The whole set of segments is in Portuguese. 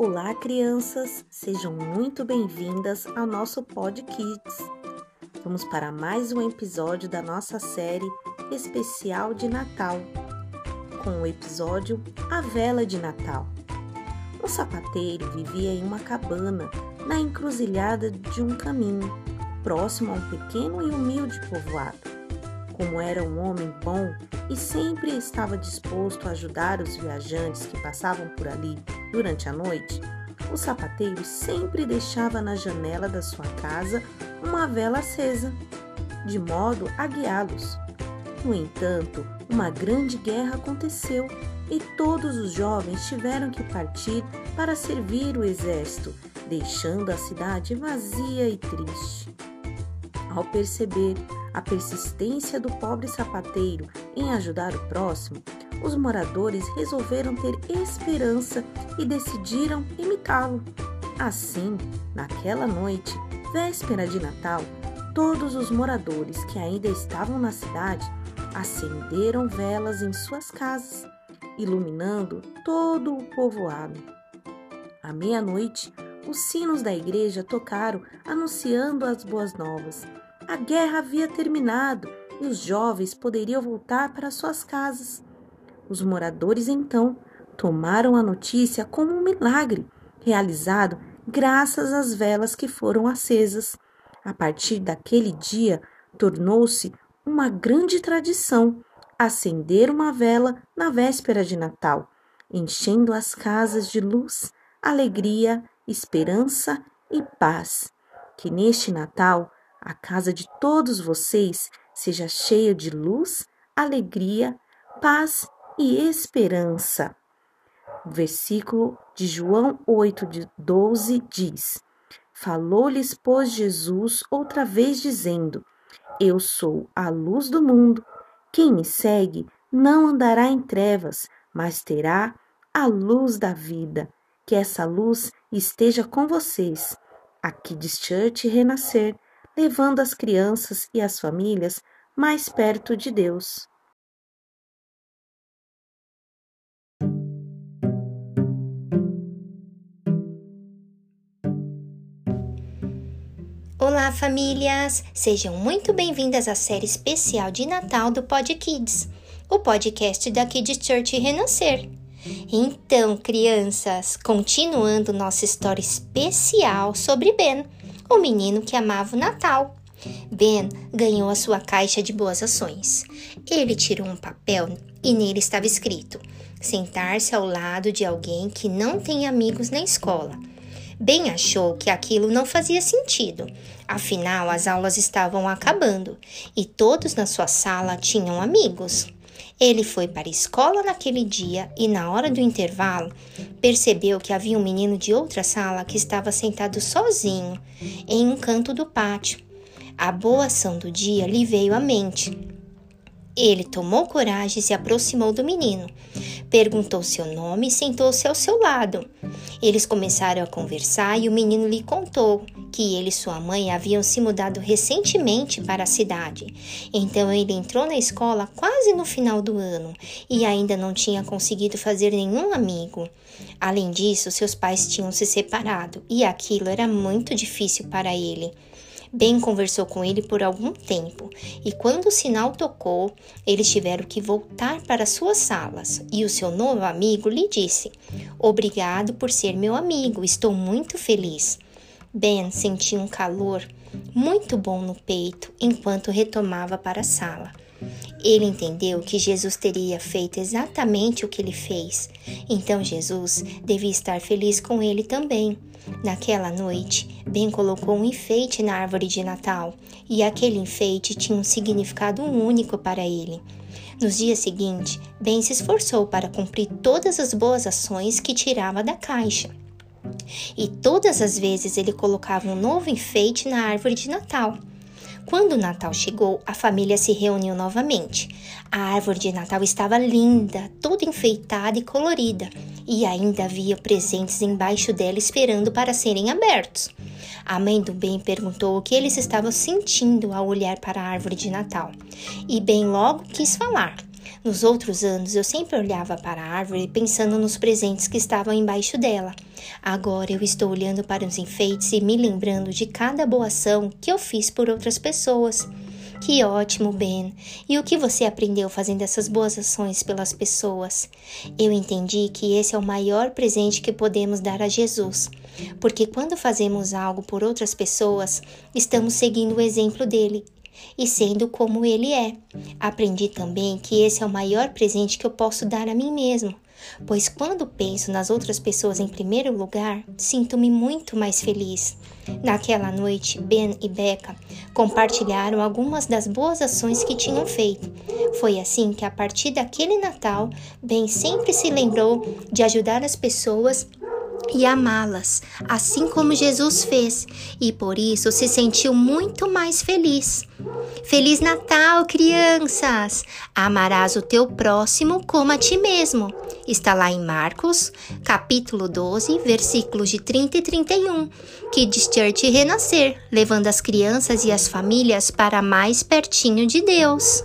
Olá, crianças! Sejam muito bem-vindas ao nosso Pod Kids. Vamos para mais um episódio da nossa série especial de Natal, com o episódio A Vela de Natal. Um sapateiro vivia em uma cabana na encruzilhada de um caminho, próximo a um pequeno e humilde povoado. Como era um homem bom e sempre estava disposto a ajudar os viajantes que passavam por ali durante a noite, o sapateiro sempre deixava na janela da sua casa uma vela acesa, de modo a guiá-los. No entanto, uma grande guerra aconteceu e todos os jovens tiveram que partir para servir o exército, deixando a cidade vazia e triste. Ao perceber a persistência do pobre sapateiro em ajudar o próximo, os moradores resolveram ter esperança e decidiram imitá-lo. Assim, naquela noite, véspera de Natal, todos os moradores que ainda estavam na cidade acenderam velas em suas casas, iluminando todo o povoado. À meia-noite, os sinos da igreja tocaram, anunciando as boas novas. A guerra havia terminado e os jovens poderiam voltar para suas casas. Os moradores então tomaram a notícia como um milagre realizado graças às velas que foram acesas. A partir daquele dia, tornou-se uma grande tradição acender uma vela na véspera de Natal, enchendo as casas de luz, alegria, esperança e paz. Que neste Natal a casa de todos vocês seja cheia de luz, alegria, paz e esperança. O versículo de João 8, de 12 diz: Falou-lhes, pois, Jesus outra vez, dizendo: Eu sou a luz do mundo. Quem me segue não andará em trevas, mas terá a luz da vida. Que essa luz esteja com vocês. Aqui de Church Renascer, levando as crianças e as famílias mais perto de Deus. Olá, famílias! Sejam muito bem-vindas à série especial de Natal do Pod Kids, o podcast da Kids Church Renascer. Então, crianças, continuando nossa história especial sobre Ben, o menino que amava o Natal. Ben ganhou a sua caixa de boas ações. Ele tirou um papel e nele estava escrito: sentar-se ao lado de alguém que não tem amigos na escola Ben achou que aquilo não fazia sentido, afinal as aulas estavam acabando e todos na sua sala tinham amigos. Ele foi para a escola naquele dia e, na hora do intervalo, percebeu que havia um menino de outra sala que estava sentado sozinho em um canto do pátio. A boa ação do dia lhe veio à mente. Ele tomou coragem e se aproximou do menino. Perguntou seu nome e sentou-se ao seu lado. Eles começaram a conversar e o menino lhe contou que ele e sua mãe haviam se mudado recentemente para a cidade. Então ele entrou na escola quase no final do ano e ainda não tinha conseguido fazer nenhum amigo. Além disso, seus pais tinham se separado e aquilo era muito difícil para ele. Ben conversou com ele por algum tempo e, quando o sinal tocou, eles tiveram que voltar para suas salas e o seu novo amigo lhe disse: Obrigado por ser meu amigo, estou muito feliz. Ben sentia um calor muito bom no peito enquanto retomava para a sala. Ele entendeu que Jesus teria feito exatamente o que ele fez, então Jesus devia estar feliz com ele também. Naquela noite, Ben colocou um enfeite na árvore de Natal e aquele enfeite tinha um significado único para ele. Nos dias seguintes, Ben se esforçou para cumprir todas as boas ações que tirava da caixa. E todas as vezes ele colocava um novo enfeite na árvore de Natal. Quando o Natal chegou, a família se reuniu novamente. A árvore de Natal estava linda, toda enfeitada e colorida, e ainda havia presentes embaixo dela esperando para serem abertos. A mãe do Ben perguntou o que eles estavam sentindo ao olhar para a árvore de Natal, e Ben logo quis falar. Nos outros anos, eu sempre olhava para a árvore pensando nos presentes que estavam embaixo dela. Agora eu estou olhando para os enfeites e me lembrando de cada boa ação que eu fiz por outras pessoas. Que ótimo, Ben! E o que você aprendeu fazendo essas boas ações pelas pessoas? Eu entendi que esse é o maior presente que podemos dar a Jesus, porque quando fazemos algo por outras pessoas, estamos seguindo o exemplo dele e sendo como ele é. Aprendi também que esse é o maior presente que eu posso dar a mim mesmo, pois quando penso nas outras pessoas em primeiro lugar, sinto-me muito mais feliz. Naquela noite, Ben e Becca compartilharam algumas das boas ações que tinham feito. Foi assim que, a partir daquele Natal, Ben sempre se lembrou de ajudar as pessoas e amá-las, assim como Jesus fez, e por isso se sentiu muito mais feliz. Feliz Natal, crianças! Amarás o teu próximo como a ti mesmo. Está lá em Marcos, capítulo 12, versículos de 30 e 31, que diz Church renascer, levando as crianças e as famílias para mais pertinho de Deus.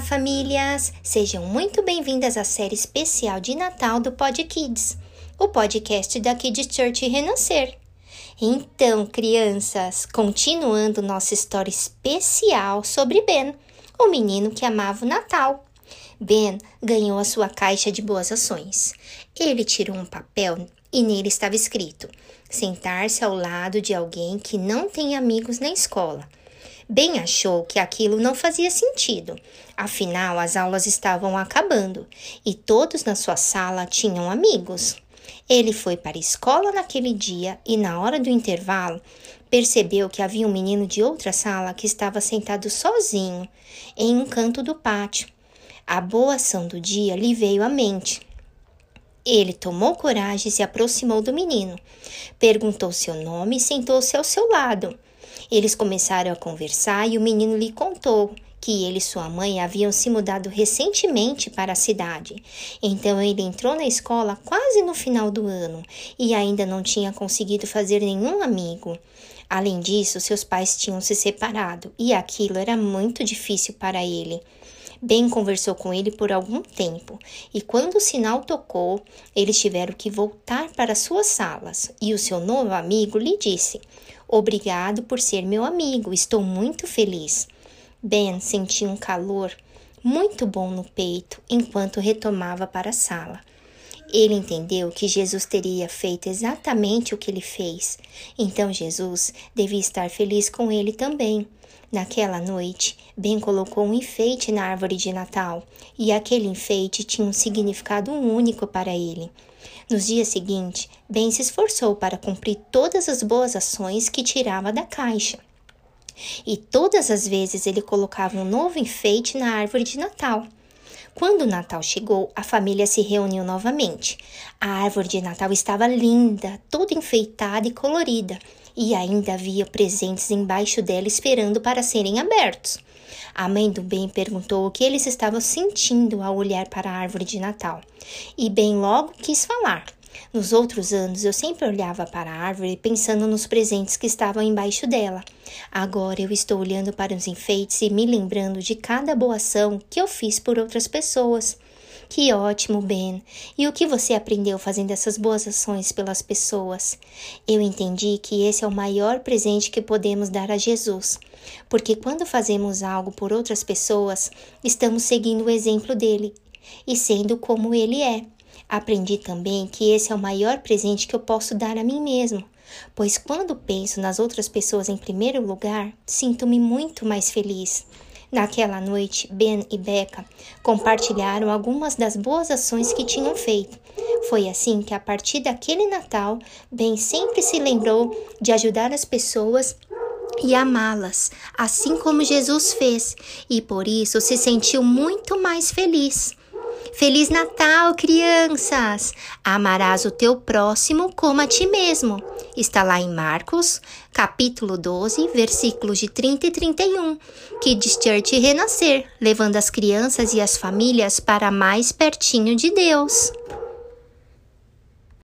Olá, famílias! Sejam muito bem-vindas à série especial de Natal do Pod Kids, o podcast da Kids Church Renascer. Então, crianças, continuando nossa história especial sobre Ben, o menino que amava o Natal. Ben ganhou a sua caixa de boas ações. Ele tirou um papel e nele estava escrito: sentar-se ao lado de alguém que não tem amigos na escola bem achou que aquilo não fazia sentido. Afinal, as aulas estavam acabando e todos na sua sala tinham amigos. Ele foi para a escola naquele dia e, na hora do intervalo, percebeu que havia um menino de outra sala que estava sentado sozinho em um canto do pátio. A boa ação do dia lhe veio à mente. Ele tomou coragem e se aproximou do menino. Perguntou seu nome e sentou-se ao seu lado. Eles começaram a conversar e o menino lhe contou que ele e sua mãe haviam se mudado recentemente para a cidade. Então ele entrou na escola quase no final do ano e ainda não tinha conseguido fazer nenhum amigo. Além disso, seus pais tinham se separado e aquilo era muito difícil para ele. Ben conversou com ele por algum tempo, e quando o sinal tocou, eles tiveram que voltar para suas salas, e o seu novo amigo lhe disse: Obrigado por ser meu amigo, estou muito feliz. Ben sentia um calor muito bom no peito enquanto retomava para a sala. Ele entendeu que Jesus teria feito exatamente o que ele fez, então Jesus devia estar feliz com ele também. Naquela noite, Ben colocou um enfeite na árvore de Natal e aquele enfeite tinha um significado único para ele. Nos dias seguintes, Ben se esforçou para cumprir todas as boas ações que tirava da caixa. E todas as vezes ele colocava um novo enfeite na árvore de Natal. Quando o Natal chegou, a família se reuniu novamente. A árvore de Natal estava linda, toda enfeitada e colorida, e ainda havia presentes embaixo dela esperando para serem abertos. A mãe do Ben perguntou o que eles estavam sentindo ao olhar para a árvore de Natal. E Ben logo quis falar. Nos outros anos, eu sempre olhava para a árvore pensando nos presentes que estavam embaixo dela. Agora eu estou olhando para os enfeites e me lembrando de cada boa ação que eu fiz por outras pessoas. Que ótimo, Ben! E o que você aprendeu fazendo essas boas ações pelas pessoas? Eu entendi que esse é o maior presente que podemos dar a Jesus, porque quando fazemos algo por outras pessoas, estamos seguindo o exemplo dele e sendo como ele é. Aprendi também que esse é o maior presente que eu posso dar a mim mesmo, pois quando penso nas outras pessoas em primeiro lugar, sinto-me muito mais feliz. Naquela noite, Ben e Becca compartilharam algumas das boas ações que tinham feito. Foi assim que, a partir daquele Natal, Ben sempre se lembrou de ajudar as pessoas e amá-las, assim como Jesus fez, e por isso se sentiu muito mais feliz. Feliz Natal, crianças! Amarás o teu próximo como a ti mesmo. Está lá em Marcos, capítulo 12, versículos de 30 e 31, que diz Church renascer, levando as crianças e as famílias para mais pertinho de Deus.